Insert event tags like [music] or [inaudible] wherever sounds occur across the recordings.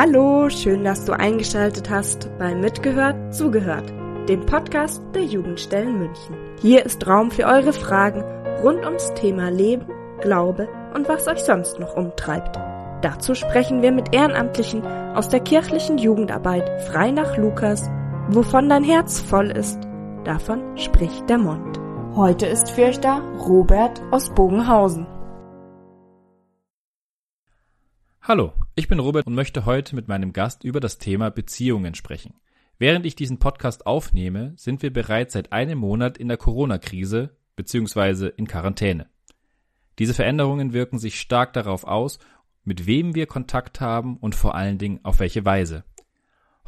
Hallo, schön, dass du eingeschaltet hast bei Mitgehört, Zugehört, dem Podcast der Jugendstellen München. Hier ist Raum für eure Fragen rund ums Thema Leben, Glaube und was euch sonst noch umtreibt. Dazu sprechen wir mit Ehrenamtlichen aus der kirchlichen Jugendarbeit frei nach Lukas. Wovon dein Herz voll ist, davon spricht der Mund. Heute ist für euch da Robert aus Bogenhausen. Hallo, ich bin Robert und möchte heute mit meinem Gast über das Thema Beziehungen sprechen. Während ich diesen Podcast aufnehme, sind wir bereits seit einem Monat in der Corona-Krise bzw. in Quarantäne. Diese Veränderungen wirken sich stark darauf aus, mit wem wir Kontakt haben und vor allen Dingen auf welche Weise.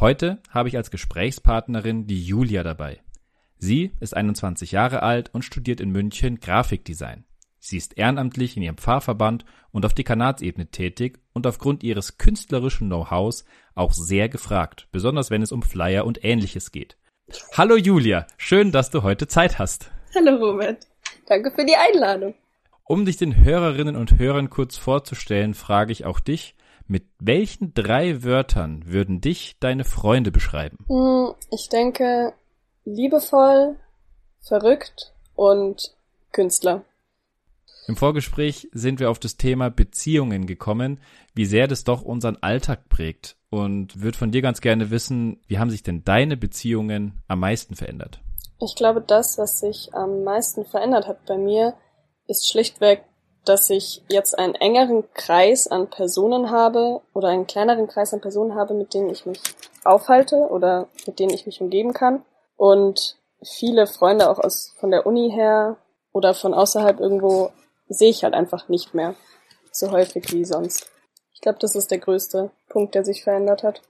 Heute habe ich als Gesprächspartnerin die Julia dabei. Sie ist 21 Jahre alt und studiert in München Grafikdesign. Sie ist ehrenamtlich in ihrem Pfarrverband und auf Dekanatsebene tätig und aufgrund ihres künstlerischen Know-hows auch sehr gefragt, besonders wenn es um Flyer und ähnliches geht. Hallo Julia, schön, dass du heute Zeit hast. Hallo Robert, danke für die Einladung. Um dich den Hörerinnen und Hörern kurz vorzustellen, frage ich auch dich, mit welchen drei Wörtern würden dich deine Freunde beschreiben? Hm, ich denke liebevoll, verrückt und Künstler. Im Vorgespräch sind wir auf das Thema Beziehungen gekommen, wie sehr das doch unseren Alltag prägt und würde von dir ganz gerne wissen, wie haben sich denn deine Beziehungen am meisten verändert? Ich glaube, das, was sich am meisten verändert hat bei mir, ist schlichtweg, dass ich jetzt einen engeren Kreis an Personen habe oder einen kleineren Kreis an Personen habe, mit denen ich mich aufhalte oder mit denen ich mich umgeben kann und viele Freunde auch aus von der Uni her oder von außerhalb irgendwo sehe ich halt einfach nicht mehr so häufig wie sonst. Ich glaube, das ist der größte Punkt, der sich verändert hat.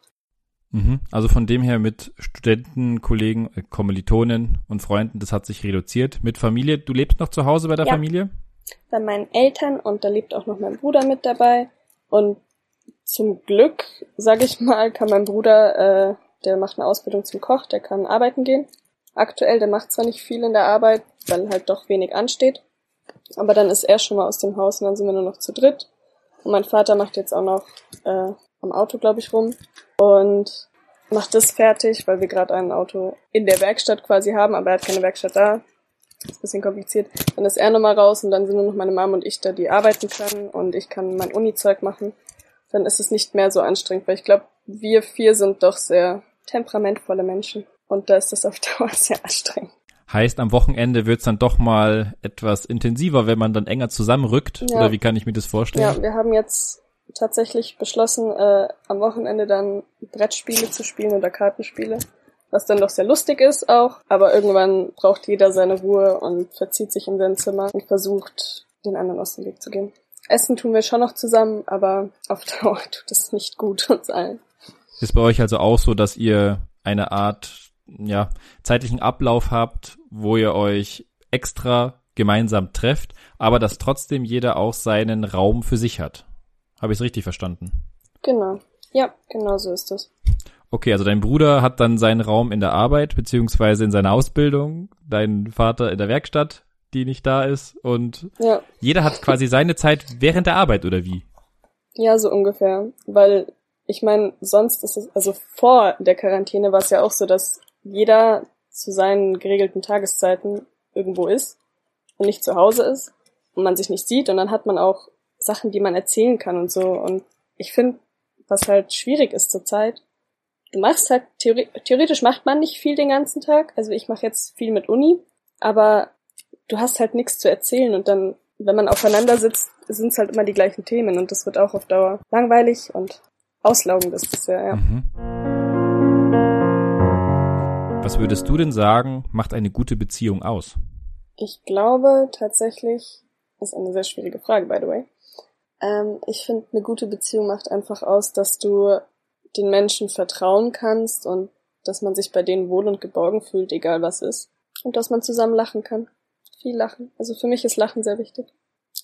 Mhm. Also von dem her mit Studenten, Kollegen, äh, Kommilitonen und Freunden, das hat sich reduziert. Mit Familie, du lebst noch zu Hause bei der ja. Familie? Bei meinen Eltern und da lebt auch noch mein Bruder mit dabei. Und zum Glück, sage ich mal, kann mein Bruder, äh, der macht eine Ausbildung zum Koch, der kann arbeiten gehen. Aktuell, der macht zwar nicht viel in der Arbeit, weil halt doch wenig ansteht. Aber dann ist er schon mal aus dem Haus und dann sind wir nur noch zu dritt. Und mein Vater macht jetzt auch noch äh, am Auto, glaube ich, rum und macht das fertig, weil wir gerade ein Auto in der Werkstatt quasi haben, aber er hat keine Werkstatt da. Ist ein bisschen kompliziert. Dann ist er nochmal raus und dann sind nur noch meine Mom und ich da, die arbeiten können und ich kann mein Uni-Zeug machen. Dann ist es nicht mehr so anstrengend, weil ich glaube, wir vier sind doch sehr temperamentvolle Menschen und da ist das auf [laughs] Dauer sehr anstrengend. Heißt, am Wochenende wird's dann doch mal etwas intensiver, wenn man dann enger zusammenrückt? Ja. Oder wie kann ich mir das vorstellen? Ja, wir haben jetzt tatsächlich beschlossen, äh, am Wochenende dann Brettspiele zu spielen oder Kartenspiele. Was dann doch sehr lustig ist auch, aber irgendwann braucht jeder seine Ruhe und verzieht sich in sein Zimmer und versucht, den anderen aus dem Weg zu gehen. Essen tun wir schon noch zusammen, aber auf [laughs] Dauer tut es nicht gut uns allen. Ist bei euch also auch so, dass ihr eine Art ja, zeitlichen Ablauf habt, wo ihr euch extra gemeinsam trefft, aber dass trotzdem jeder auch seinen Raum für sich hat. Habe ich es richtig verstanden? Genau. Ja, genau so ist es. Okay, also dein Bruder hat dann seinen Raum in der Arbeit beziehungsweise in seiner Ausbildung, dein Vater in der Werkstatt, die nicht da ist und ja. jeder hat quasi seine Zeit während der Arbeit oder wie? Ja, so ungefähr, weil ich meine, sonst ist es, also vor der Quarantäne war es ja auch so, dass jeder zu seinen geregelten Tageszeiten irgendwo ist und nicht zu Hause ist und man sich nicht sieht und dann hat man auch Sachen, die man erzählen kann und so und ich finde, was halt schwierig ist zurzeit, du machst halt, theoretisch macht man nicht viel den ganzen Tag, also ich mache jetzt viel mit Uni, aber du hast halt nichts zu erzählen und dann, wenn man aufeinander sitzt, sind es halt immer die gleichen Themen und das wird auch auf Dauer langweilig und auslaugend ist das ja, ja. Mhm. Was würdest du denn sagen, macht eine gute Beziehung aus? Ich glaube tatsächlich, ist eine sehr schwierige Frage, by the way. Ähm, ich finde, eine gute Beziehung macht einfach aus, dass du den Menschen vertrauen kannst und dass man sich bei denen wohl und geborgen fühlt, egal was ist. Und dass man zusammen lachen kann. Viel lachen. Also für mich ist Lachen sehr wichtig.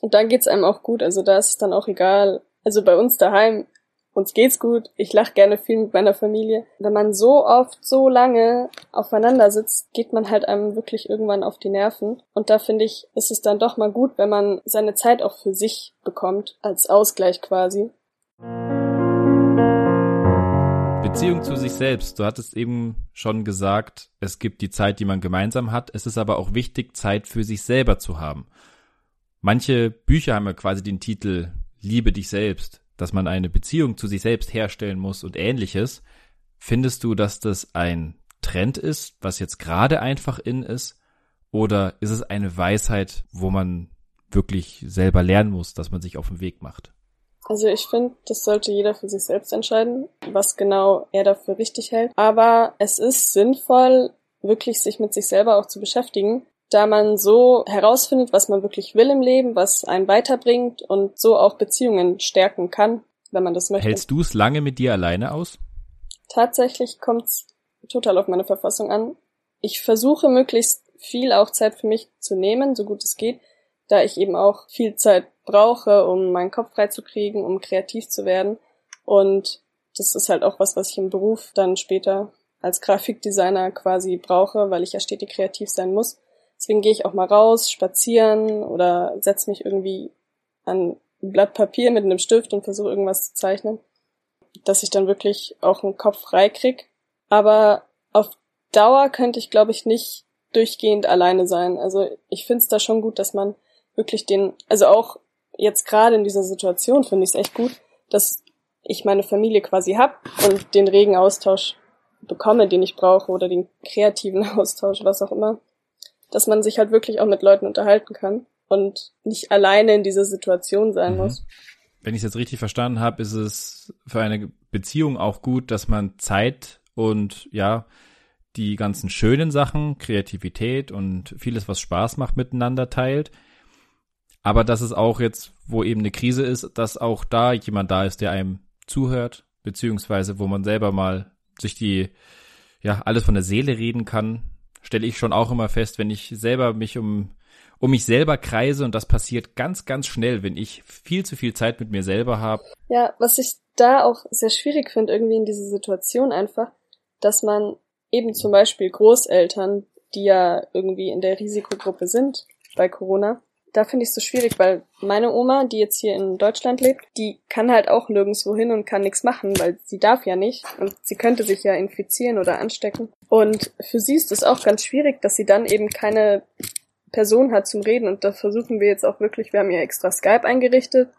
Und dann geht's einem auch gut. Also da ist es dann auch egal. Also bei uns daheim uns geht's gut, ich lache gerne viel mit meiner Familie. Wenn man so oft, so lange aufeinander sitzt, geht man halt einem wirklich irgendwann auf die Nerven. Und da finde ich, ist es dann doch mal gut, wenn man seine Zeit auch für sich bekommt, als Ausgleich quasi. Beziehung zu sich selbst. Du hattest eben schon gesagt, es gibt die Zeit, die man gemeinsam hat. Es ist aber auch wichtig, Zeit für sich selber zu haben. Manche Bücher haben ja quasi den Titel Liebe dich selbst, dass man eine Beziehung zu sich selbst herstellen muss und ähnliches. Findest du, dass das ein Trend ist, was jetzt gerade einfach in ist? Oder ist es eine Weisheit, wo man wirklich selber lernen muss, dass man sich auf den Weg macht? Also ich finde, das sollte jeder für sich selbst entscheiden, was genau er dafür richtig hält. Aber es ist sinnvoll, wirklich sich mit sich selber auch zu beschäftigen, da man so herausfindet, was man wirklich will im Leben, was einen weiterbringt und so auch Beziehungen stärken kann, wenn man das möchte. Hältst du es lange mit dir alleine aus? Tatsächlich kommt es total auf meine Verfassung an. Ich versuche möglichst viel auch Zeit für mich zu nehmen, so gut es geht, da ich eben auch viel Zeit brauche, um meinen Kopf freizukriegen, um kreativ zu werden. Und das ist halt auch was, was ich im Beruf dann später als Grafikdesigner quasi brauche, weil ich ja stetig kreativ sein muss. Deswegen gehe ich auch mal raus, spazieren oder setze mich irgendwie an ein Blatt Papier mit einem Stift und versuche irgendwas zu zeichnen, dass ich dann wirklich auch einen Kopf frei krieg. Aber auf Dauer könnte ich, glaube ich, nicht durchgehend alleine sein. Also ich finde es da schon gut, dass man wirklich den, also auch jetzt gerade in dieser Situation finde ich es echt gut, dass ich meine Familie quasi hab und den regen Austausch bekomme, den ich brauche oder den kreativen [laughs] Austausch, was auch immer. Dass man sich halt wirklich auch mit Leuten unterhalten kann und nicht alleine in dieser Situation sein mhm. muss. Wenn ich es jetzt richtig verstanden habe, ist es für eine Beziehung auch gut, dass man Zeit und ja, die ganzen schönen Sachen, Kreativität und vieles, was Spaß macht, miteinander teilt. Aber dass es auch jetzt, wo eben eine Krise ist, dass auch da jemand da ist, der einem zuhört, beziehungsweise wo man selber mal sich die, ja, alles von der Seele reden kann, stelle ich schon auch immer fest, wenn ich selber mich um, um mich selber kreise und das passiert ganz, ganz schnell, wenn ich viel zu viel Zeit mit mir selber habe. Ja, was ich da auch sehr schwierig finde, irgendwie in dieser Situation einfach, dass man eben zum Beispiel Großeltern, die ja irgendwie in der Risikogruppe sind bei Corona, da finde ich es so schwierig, weil meine Oma, die jetzt hier in Deutschland lebt, die kann halt auch nirgendwo hin und kann nichts machen, weil sie darf ja nicht und sie könnte sich ja infizieren oder anstecken. Und für sie ist es auch ganz schwierig, dass sie dann eben keine Person hat zum Reden und da versuchen wir jetzt auch wirklich, wir haben ihr extra Skype eingerichtet,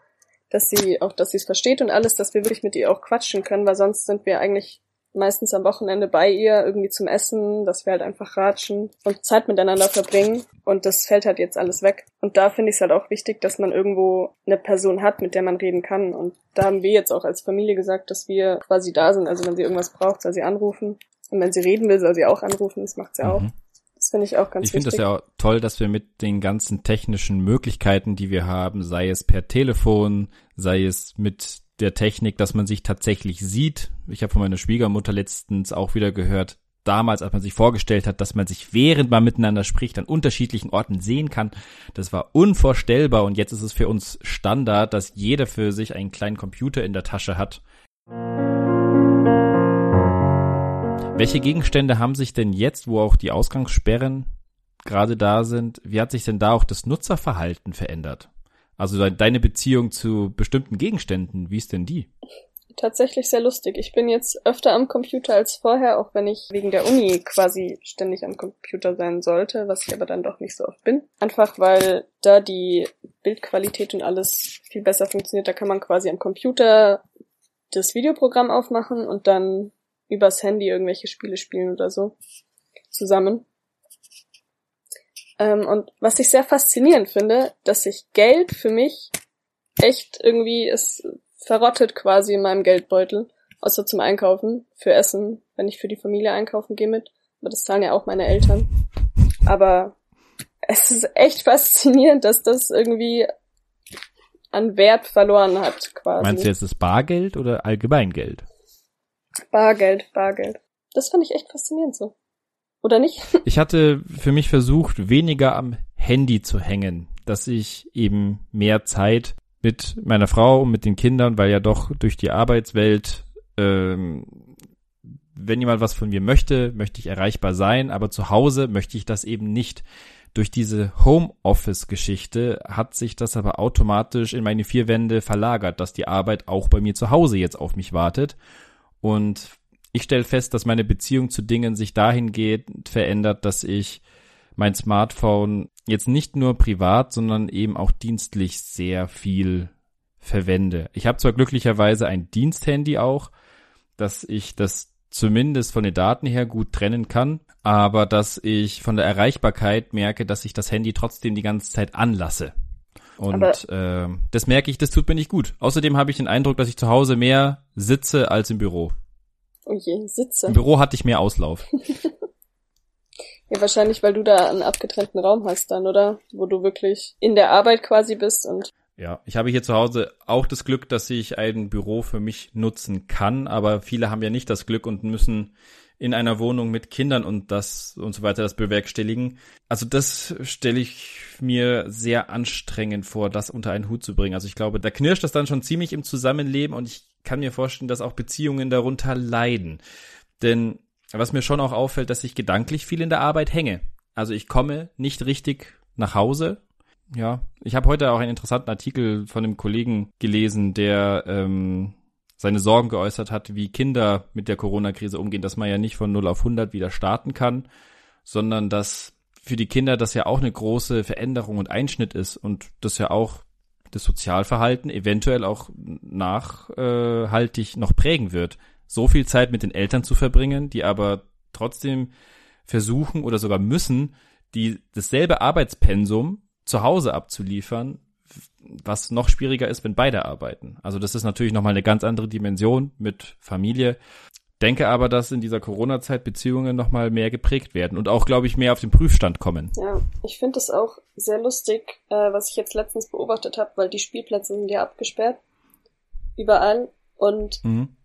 dass sie auch, dass sie es versteht und alles, dass wir wirklich mit ihr auch quatschen können, weil sonst sind wir eigentlich meistens am Wochenende bei ihr, irgendwie zum Essen, dass wir halt einfach ratschen und Zeit miteinander verbringen. Und das fällt halt jetzt alles weg. Und da finde ich es halt auch wichtig, dass man irgendwo eine Person hat, mit der man reden kann. Und da haben wir jetzt auch als Familie gesagt, dass wir quasi da sind. Also wenn sie irgendwas braucht, soll sie anrufen. Und wenn sie reden will, soll sie auch anrufen. Das macht sie mhm. auch. Das finde ich auch ganz Ich finde das ja toll, dass wir mit den ganzen technischen Möglichkeiten, die wir haben, sei es per Telefon, sei es mit der Technik, dass man sich tatsächlich sieht. Ich habe von meiner Schwiegermutter letztens auch wieder gehört, damals, als man sich vorgestellt hat, dass man sich während man miteinander spricht, an unterschiedlichen Orten sehen kann. Das war unvorstellbar und jetzt ist es für uns Standard, dass jeder für sich einen kleinen Computer in der Tasche hat. Welche Gegenstände haben sich denn jetzt, wo auch die Ausgangssperren gerade da sind, wie hat sich denn da auch das Nutzerverhalten verändert? Also deine Beziehung zu bestimmten Gegenständen, wie ist denn die? Tatsächlich sehr lustig. Ich bin jetzt öfter am Computer als vorher, auch wenn ich wegen der Uni quasi ständig am Computer sein sollte, was ich aber dann doch nicht so oft bin. Einfach weil da die Bildqualität und alles viel besser funktioniert. Da kann man quasi am Computer das Videoprogramm aufmachen und dann übers Handy irgendwelche Spiele spielen oder so zusammen. Ähm, und was ich sehr faszinierend finde, dass sich Geld für mich echt irgendwie, es verrottet quasi in meinem Geldbeutel. Außer zum Einkaufen, für Essen, wenn ich für die Familie einkaufen gehe mit. Aber das zahlen ja auch meine Eltern. Aber es ist echt [laughs] faszinierend, dass das irgendwie an Wert verloren hat, quasi. Meinst du jetzt das Bargeld oder Allgemeingeld? Bargeld, Bargeld. Das fand ich echt faszinierend so. Oder nicht? [laughs] ich hatte für mich versucht, weniger am Handy zu hängen, dass ich eben mehr Zeit mit meiner Frau und mit den Kindern, weil ja doch durch die Arbeitswelt, ähm, wenn jemand was von mir möchte, möchte ich erreichbar sein, aber zu Hause möchte ich das eben nicht. Durch diese Homeoffice-Geschichte hat sich das aber automatisch in meine vier Wände verlagert, dass die Arbeit auch bei mir zu Hause jetzt auf mich wartet. Und Ich stelle fest, dass meine Beziehung zu Dingen sich dahingehend verändert, dass ich mein Smartphone jetzt nicht nur privat, sondern eben auch dienstlich sehr viel verwende. Ich habe zwar glücklicherweise ein Diensthandy auch, dass ich das zumindest von den Daten her gut trennen kann, aber dass ich von der Erreichbarkeit merke, dass ich das Handy trotzdem die ganze Zeit anlasse. Und äh, das merke ich, das tut mir nicht gut. Außerdem habe ich den Eindruck, dass ich zu Hause mehr sitze als im Büro. Oh je, sitze. Im Büro hatte ich mehr Auslauf. [laughs] ja, wahrscheinlich, weil du da einen abgetrennten Raum hast dann, oder? Wo du wirklich in der Arbeit quasi bist und ja, ich habe hier zu Hause auch das Glück, dass ich ein Büro für mich nutzen kann, aber viele haben ja nicht das Glück und müssen in einer Wohnung mit Kindern und das und so weiter das bewerkstelligen. Also das stelle ich mir sehr anstrengend vor, das unter einen Hut zu bringen. Also ich glaube, da knirscht das dann schon ziemlich im Zusammenleben und ich kann mir vorstellen, dass auch Beziehungen darunter leiden. Denn was mir schon auch auffällt, dass ich gedanklich viel in der Arbeit hänge. Also ich komme nicht richtig nach Hause ja, ich habe heute auch einen interessanten Artikel von einem Kollegen gelesen, der ähm, seine Sorgen geäußert hat, wie Kinder mit der Corona-Krise umgehen, dass man ja nicht von 0 auf 100 wieder starten kann, sondern dass für die Kinder das ja auch eine große Veränderung und Einschnitt ist und das ja auch das Sozialverhalten eventuell auch nachhaltig noch prägen wird. So viel Zeit mit den Eltern zu verbringen, die aber trotzdem versuchen oder sogar müssen, die dasselbe Arbeitspensum zu Hause abzuliefern, was noch schwieriger ist, wenn beide arbeiten. Also das ist natürlich nochmal eine ganz andere Dimension mit Familie. Denke aber, dass in dieser Corona-Zeit Beziehungen nochmal mehr geprägt werden und auch, glaube ich, mehr auf den Prüfstand kommen. Ja, ich finde es auch sehr lustig, äh, was ich jetzt letztens beobachtet habe, weil die Spielplätze sind ja abgesperrt. Überall. Und mhm.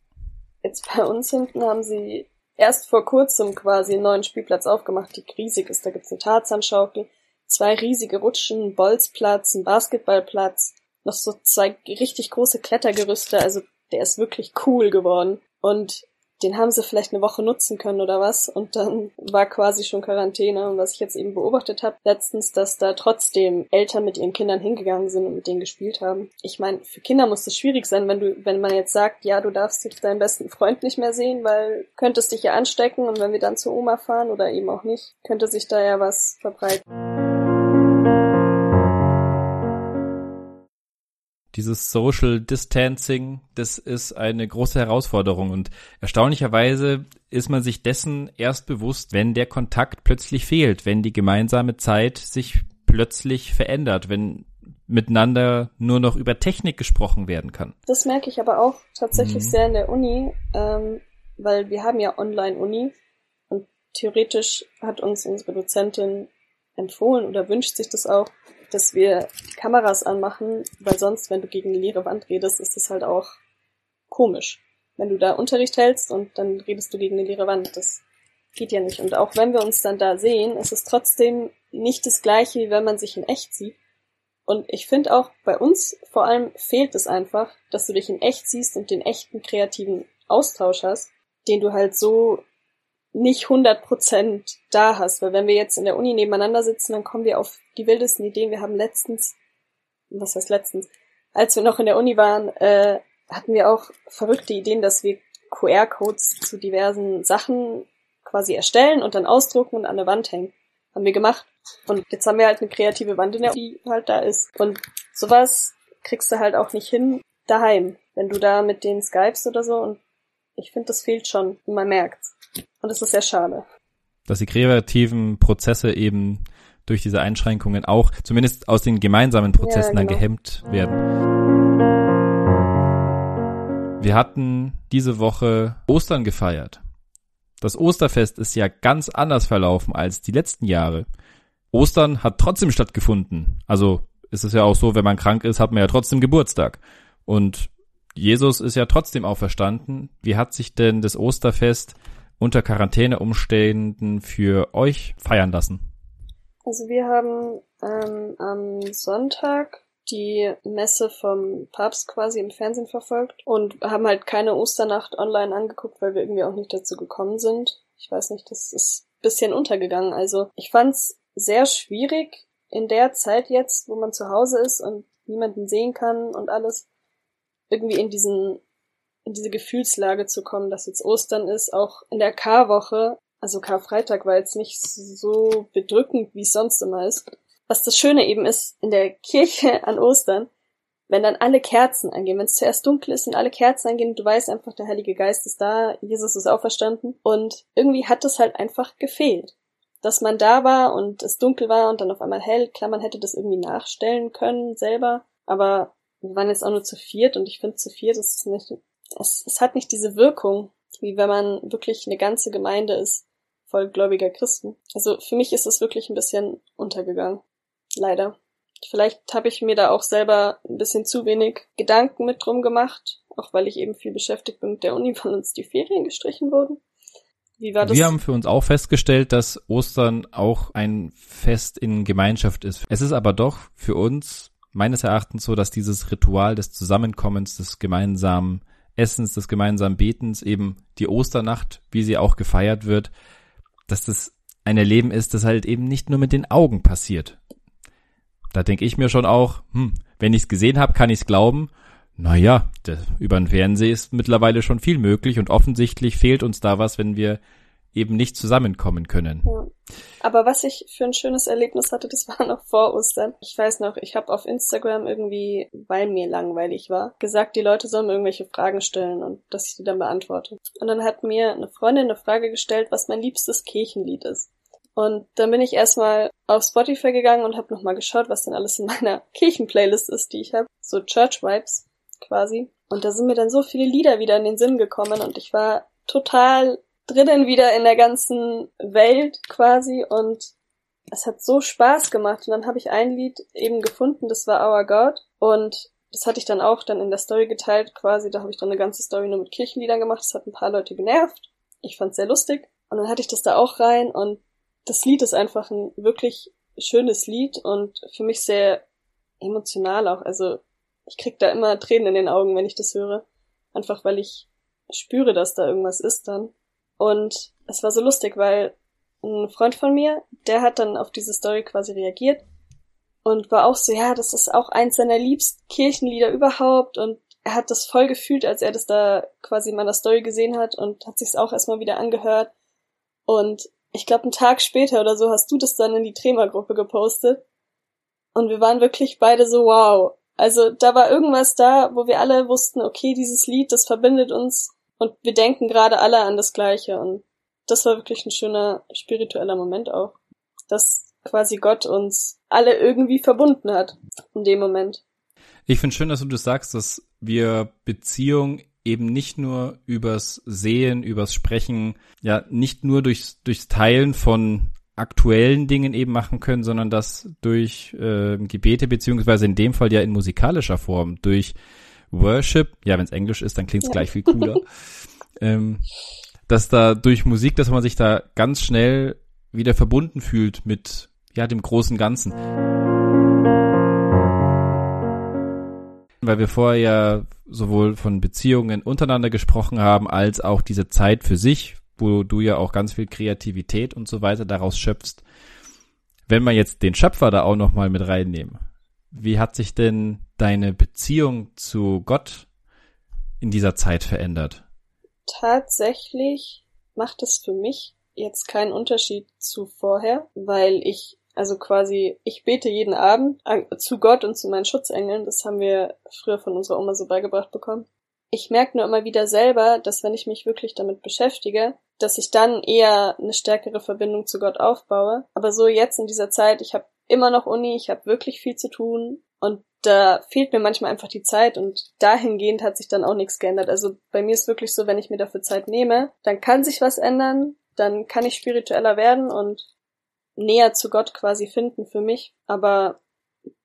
jetzt bei uns hinten haben sie erst vor kurzem quasi einen neuen Spielplatz aufgemacht, die riesig ist. Da gibt's eine Tarzanschaukel, zwei riesige Rutschen, ein Bolzplatz, ein Basketballplatz, noch so zwei richtig große Klettergerüste, also der ist wirklich cool geworden. Und den haben sie vielleicht eine Woche nutzen können oder was und dann war quasi schon Quarantäne und was ich jetzt eben beobachtet habe letztens, dass da trotzdem Eltern mit ihren Kindern hingegangen sind und mit denen gespielt haben. Ich meine, für Kinder muss das schwierig sein, wenn du wenn man jetzt sagt, ja, du darfst jetzt deinen besten Freund nicht mehr sehen, weil könntest dich ja anstecken und wenn wir dann zur Oma fahren oder eben auch nicht, könnte sich da ja was verbreiten. Dieses Social Distancing, das ist eine große Herausforderung und erstaunlicherweise ist man sich dessen erst bewusst, wenn der Kontakt plötzlich fehlt, wenn die gemeinsame Zeit sich plötzlich verändert, wenn miteinander nur noch über Technik gesprochen werden kann. Das merke ich aber auch tatsächlich mhm. sehr in der Uni, ähm, weil wir haben ja Online-Uni und theoretisch hat uns unsere Dozentin empfohlen oder wünscht sich das auch, dass wir Kameras anmachen, weil sonst, wenn du gegen eine leere Wand redest, ist das halt auch komisch. Wenn du da Unterricht hältst und dann redest du gegen eine leere Wand, das geht ja nicht. Und auch wenn wir uns dann da sehen, ist es trotzdem nicht das gleiche, wie wenn man sich in echt sieht. Und ich finde auch bei uns vor allem fehlt es einfach, dass du dich in echt siehst und den echten kreativen Austausch hast, den du halt so nicht 100% da hast. Weil wenn wir jetzt in der Uni nebeneinander sitzen, dann kommen wir auf die wildesten Ideen. Wir haben letztens, was heißt letztens, als wir noch in der Uni waren, äh, hatten wir auch verrückte Ideen, dass wir QR-Codes zu diversen Sachen quasi erstellen und dann ausdrucken und an der Wand hängen. Haben wir gemacht. Und jetzt haben wir halt eine kreative Wand in der, die halt da ist. Und sowas kriegst du halt auch nicht hin daheim, wenn du da mit denen skypst oder so. Und ich finde, das fehlt schon. Man merkt's. Und das ist sehr schade. Dass die kreativen Prozesse eben durch diese Einschränkungen auch zumindest aus den gemeinsamen Prozessen ja, genau. dann gehemmt werden. Wir hatten diese Woche Ostern gefeiert. Das Osterfest ist ja ganz anders verlaufen als die letzten Jahre. Ostern hat trotzdem stattgefunden. Also ist es ja auch so, wenn man krank ist, hat man ja trotzdem Geburtstag. Und Jesus ist ja trotzdem auferstanden. Wie hat sich denn das Osterfest unter Quarantäneumständen für euch feiern lassen? Also wir haben ähm, am Sonntag die Messe vom Papst quasi im Fernsehen verfolgt und haben halt keine Osternacht online angeguckt, weil wir irgendwie auch nicht dazu gekommen sind. Ich weiß nicht, das ist bisschen untergegangen. Also ich fand's sehr schwierig in der Zeit jetzt, wo man zu Hause ist und niemanden sehen kann und alles, irgendwie in diesen in diese Gefühlslage zu kommen, dass jetzt Ostern ist, auch in der Karwoche. Also Karfreitag war jetzt nicht so bedrückend, wie es sonst immer ist. Was das Schöne eben ist, in der Kirche [laughs] an Ostern, wenn dann alle Kerzen angehen, wenn es zuerst dunkel ist und alle Kerzen angehen, du weißt einfach, der Heilige Geist ist da, Jesus ist auferstanden und irgendwie hat es halt einfach gefehlt. Dass man da war und es dunkel war und dann auf einmal hell, klar, man hätte das irgendwie nachstellen können selber, aber wir waren jetzt auch nur zu viert und ich finde zu viert ist nicht, es, es hat nicht diese Wirkung, wie wenn man wirklich eine ganze Gemeinde ist, vollgläubiger Christen. Also für mich ist es wirklich ein bisschen untergegangen. Leider. Vielleicht habe ich mir da auch selber ein bisschen zu wenig Gedanken mit drum gemacht, auch weil ich eben viel beschäftigt bin mit der Uni, [laughs] weil uns die Ferien gestrichen wurden. Wie war das? Wir haben für uns auch festgestellt, dass Ostern auch ein Fest in Gemeinschaft ist. Es ist aber doch für uns meines Erachtens so, dass dieses Ritual des Zusammenkommens, des gemeinsamen Essens, des gemeinsamen Betens, eben die Osternacht, wie sie auch gefeiert wird, dass das ein Erleben ist, das halt eben nicht nur mit den Augen passiert. Da denke ich mir schon auch, hm, wenn ich es gesehen habe, kann ich es glauben. Naja, über den Fernseher ist mittlerweile schon viel möglich und offensichtlich fehlt uns da was, wenn wir eben nicht zusammenkommen können. Ja. Aber was ich für ein schönes Erlebnis hatte, das [laughs] war noch vor Ostern. Ich weiß noch, ich habe auf Instagram irgendwie, weil mir langweilig war, gesagt, die Leute sollen mir irgendwelche Fragen stellen und dass ich die dann beantworte. Und dann hat mir eine Freundin eine Frage gestellt, was mein liebstes Kirchenlied ist. Und dann bin ich erstmal auf Spotify gegangen und habe nochmal geschaut, was denn alles in meiner [laughs] Kirchenplaylist ist, die ich habe. So Church Vibes quasi. Und da sind mir dann so viele Lieder wieder in den Sinn gekommen und ich war total drinnen wieder in der ganzen Welt quasi und es hat so Spaß gemacht. Und dann habe ich ein Lied eben gefunden, das war Our God. Und das hatte ich dann auch dann in der Story geteilt quasi. Da habe ich dann eine ganze Story nur mit Kirchenliedern gemacht. Das hat ein paar Leute genervt. Ich fand's sehr lustig. Und dann hatte ich das da auch rein und das Lied ist einfach ein wirklich schönes Lied und für mich sehr emotional auch. Also ich krieg da immer Tränen in den Augen, wenn ich das höre. Einfach weil ich spüre, dass da irgendwas ist dann. Und es war so lustig, weil ein Freund von mir, der hat dann auf diese Story quasi reagiert und war auch so, ja, das ist auch eins seiner liebsten Kirchenlieder überhaupt und er hat das voll gefühlt, als er das da quasi in meiner Story gesehen hat und hat sich's auch erstmal wieder angehört. Und ich glaube, einen Tag später oder so hast du das dann in die Trema-Gruppe gepostet. Und wir waren wirklich beide so, wow. Also da war irgendwas da, wo wir alle wussten, okay, dieses Lied, das verbindet uns und wir denken gerade alle an das Gleiche. Und das war wirklich ein schöner spiritueller Moment auch. Dass quasi Gott uns alle irgendwie verbunden hat in dem Moment. Ich finde schön, dass du das sagst, dass wir Beziehung eben nicht nur übers Sehen, übers Sprechen, ja, nicht nur durchs, durchs Teilen von aktuellen Dingen eben machen können, sondern das durch äh, Gebete, beziehungsweise in dem Fall ja in musikalischer Form, durch Worship, ja, wenn es Englisch ist, dann klingt es ja. gleich viel cooler, [laughs] ähm, dass da durch Musik, dass man sich da ganz schnell wieder verbunden fühlt mit, ja, dem großen Ganzen. weil wir vorher ja sowohl von Beziehungen untereinander gesprochen haben, als auch diese Zeit für sich, wo du ja auch ganz viel Kreativität und so weiter daraus schöpfst. Wenn wir jetzt den Schöpfer da auch nochmal mit reinnehmen, wie hat sich denn deine Beziehung zu Gott in dieser Zeit verändert? Tatsächlich macht es für mich jetzt keinen Unterschied zu vorher, weil ich also quasi, ich bete jeden Abend zu Gott und zu meinen Schutzengeln. Das haben wir früher von unserer Oma so beigebracht bekommen. Ich merke nur immer wieder selber, dass wenn ich mich wirklich damit beschäftige, dass ich dann eher eine stärkere Verbindung zu Gott aufbaue. Aber so jetzt in dieser Zeit, ich habe immer noch Uni, ich habe wirklich viel zu tun und da fehlt mir manchmal einfach die Zeit und dahingehend hat sich dann auch nichts geändert. Also bei mir ist wirklich so, wenn ich mir dafür Zeit nehme, dann kann sich was ändern, dann kann ich spiritueller werden und näher zu Gott quasi finden für mich, aber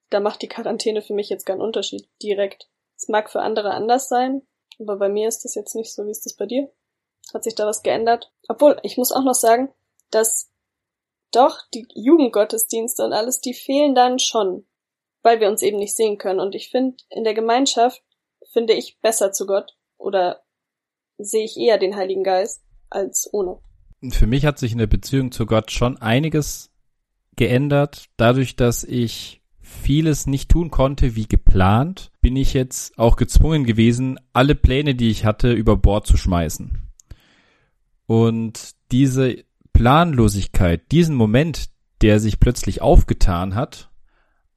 da macht die Quarantäne für mich jetzt keinen Unterschied direkt. Es mag für andere anders sein, aber bei mir ist das jetzt nicht so. Wie ist das bei dir? Hat sich da was geändert? Obwohl, ich muss auch noch sagen, dass doch die Jugendgottesdienste und alles, die fehlen dann schon, weil wir uns eben nicht sehen können. Und ich finde, in der Gemeinschaft finde ich besser zu Gott oder sehe ich eher den Heiligen Geist als ohne für mich hat sich in der Beziehung zu Gott schon einiges geändert, dadurch, dass ich vieles nicht tun konnte wie geplant, bin ich jetzt auch gezwungen gewesen, alle Pläne, die ich hatte, über Bord zu schmeißen. Und diese Planlosigkeit, diesen Moment, der sich plötzlich aufgetan hat,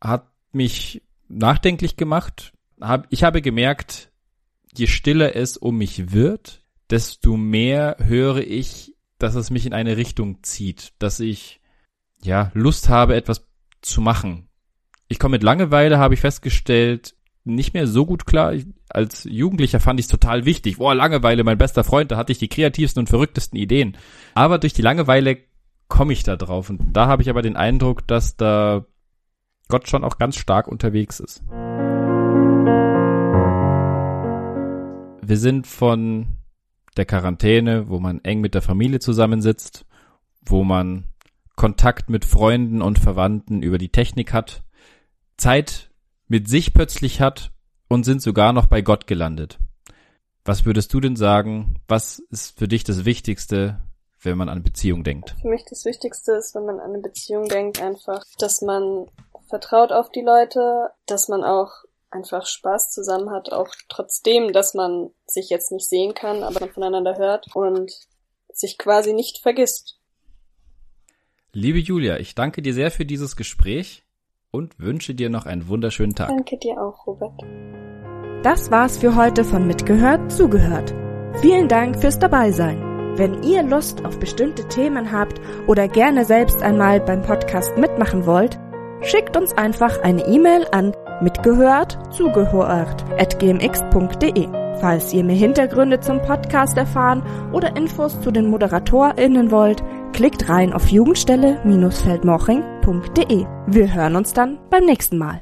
hat mich nachdenklich gemacht. Ich habe gemerkt, je stiller es um mich wird, desto mehr höre ich, dass es mich in eine Richtung zieht, dass ich ja Lust habe, etwas zu machen. Ich komme mit Langeweile, habe ich festgestellt, nicht mehr so gut klar. Ich, als Jugendlicher fand ich es total wichtig. Boah, Langeweile, mein bester Freund, da hatte ich die kreativsten und verrücktesten Ideen. Aber durch die Langeweile komme ich da drauf. Und da habe ich aber den Eindruck, dass da Gott schon auch ganz stark unterwegs ist. Wir sind von der Quarantäne, wo man eng mit der Familie zusammensitzt, wo man Kontakt mit Freunden und Verwandten über die Technik hat, Zeit mit sich plötzlich hat und sind sogar noch bei Gott gelandet. Was würdest du denn sagen? Was ist für dich das Wichtigste, wenn man an Beziehung denkt? Für mich das Wichtigste ist, wenn man an eine Beziehung denkt, einfach, dass man vertraut auf die Leute, dass man auch einfach Spaß zusammen hat, auch trotzdem, dass man sich jetzt nicht sehen kann, aber man voneinander hört und sich quasi nicht vergisst. Liebe Julia, ich danke dir sehr für dieses Gespräch und wünsche dir noch einen wunderschönen Tag. Danke dir auch, Robert. Das war's für heute von Mitgehört, zugehört. Vielen Dank fürs Dabeisein. Wenn ihr Lust auf bestimmte Themen habt oder gerne selbst einmal beim Podcast mitmachen wollt, schickt uns einfach eine E-Mail an mitgehört, zugehört at gmx.de. Falls ihr mehr Hintergründe zum Podcast erfahren oder Infos zu den ModeratorInnen wollt, klickt rein auf jugendstelle-feldmoching.de. Wir hören uns dann beim nächsten Mal.